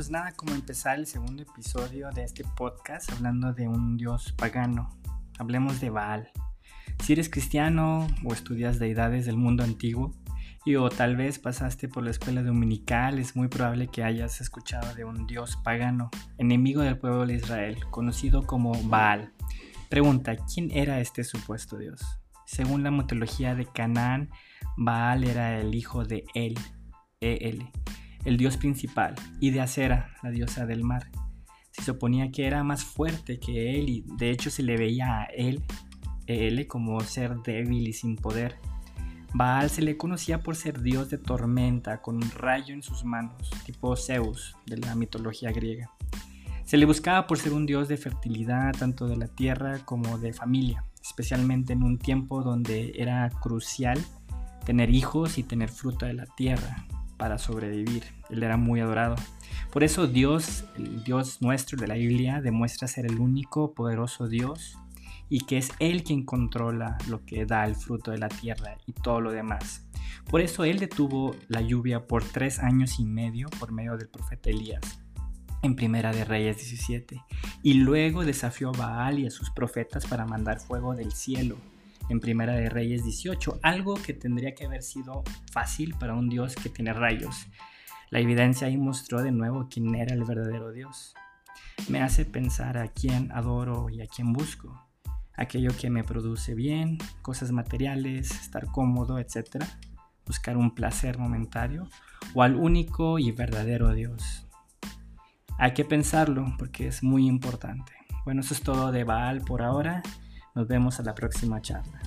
pues nada, como empezar el segundo episodio de este podcast hablando de un dios pagano. Hablemos de Baal. Si eres cristiano o estudias deidades del mundo antiguo, y o tal vez pasaste por la escuela dominical, es muy probable que hayas escuchado de un dios pagano, enemigo del pueblo de Israel, conocido como Baal. Pregunta, ¿quién era este supuesto dios? Según la mitología de Canaán, Baal era el hijo de El, El, el dios principal, y de Acera, la diosa del mar. Se suponía que era más fuerte que él y de hecho se le veía a él, él como ser débil y sin poder. Baal se le conocía por ser dios de tormenta con un rayo en sus manos, tipo Zeus de la mitología griega. Se le buscaba por ser un dios de fertilidad tanto de la tierra como de familia, especialmente en un tiempo donde era crucial tener hijos y tener fruta de la tierra, para sobrevivir. Él era muy adorado. Por eso Dios, el Dios nuestro de la Biblia, demuestra ser el único poderoso Dios y que es Él quien controla lo que da el fruto de la tierra y todo lo demás. Por eso Él detuvo la lluvia por tres años y medio por medio del profeta Elías en Primera de Reyes 17 y luego desafió a Baal y a sus profetas para mandar fuego del cielo en Primera de Reyes 18, algo que tendría que haber sido fácil para un Dios que tiene rayos. La evidencia ahí mostró de nuevo quién era el verdadero Dios. Me hace pensar a quién adoro y a quién busco. Aquello que me produce bien, cosas materiales, estar cómodo, etc. Buscar un placer momentario o al único y verdadero Dios. Hay que pensarlo porque es muy importante. Bueno, eso es todo de Baal por ahora. Nos vemos a la próxima charla.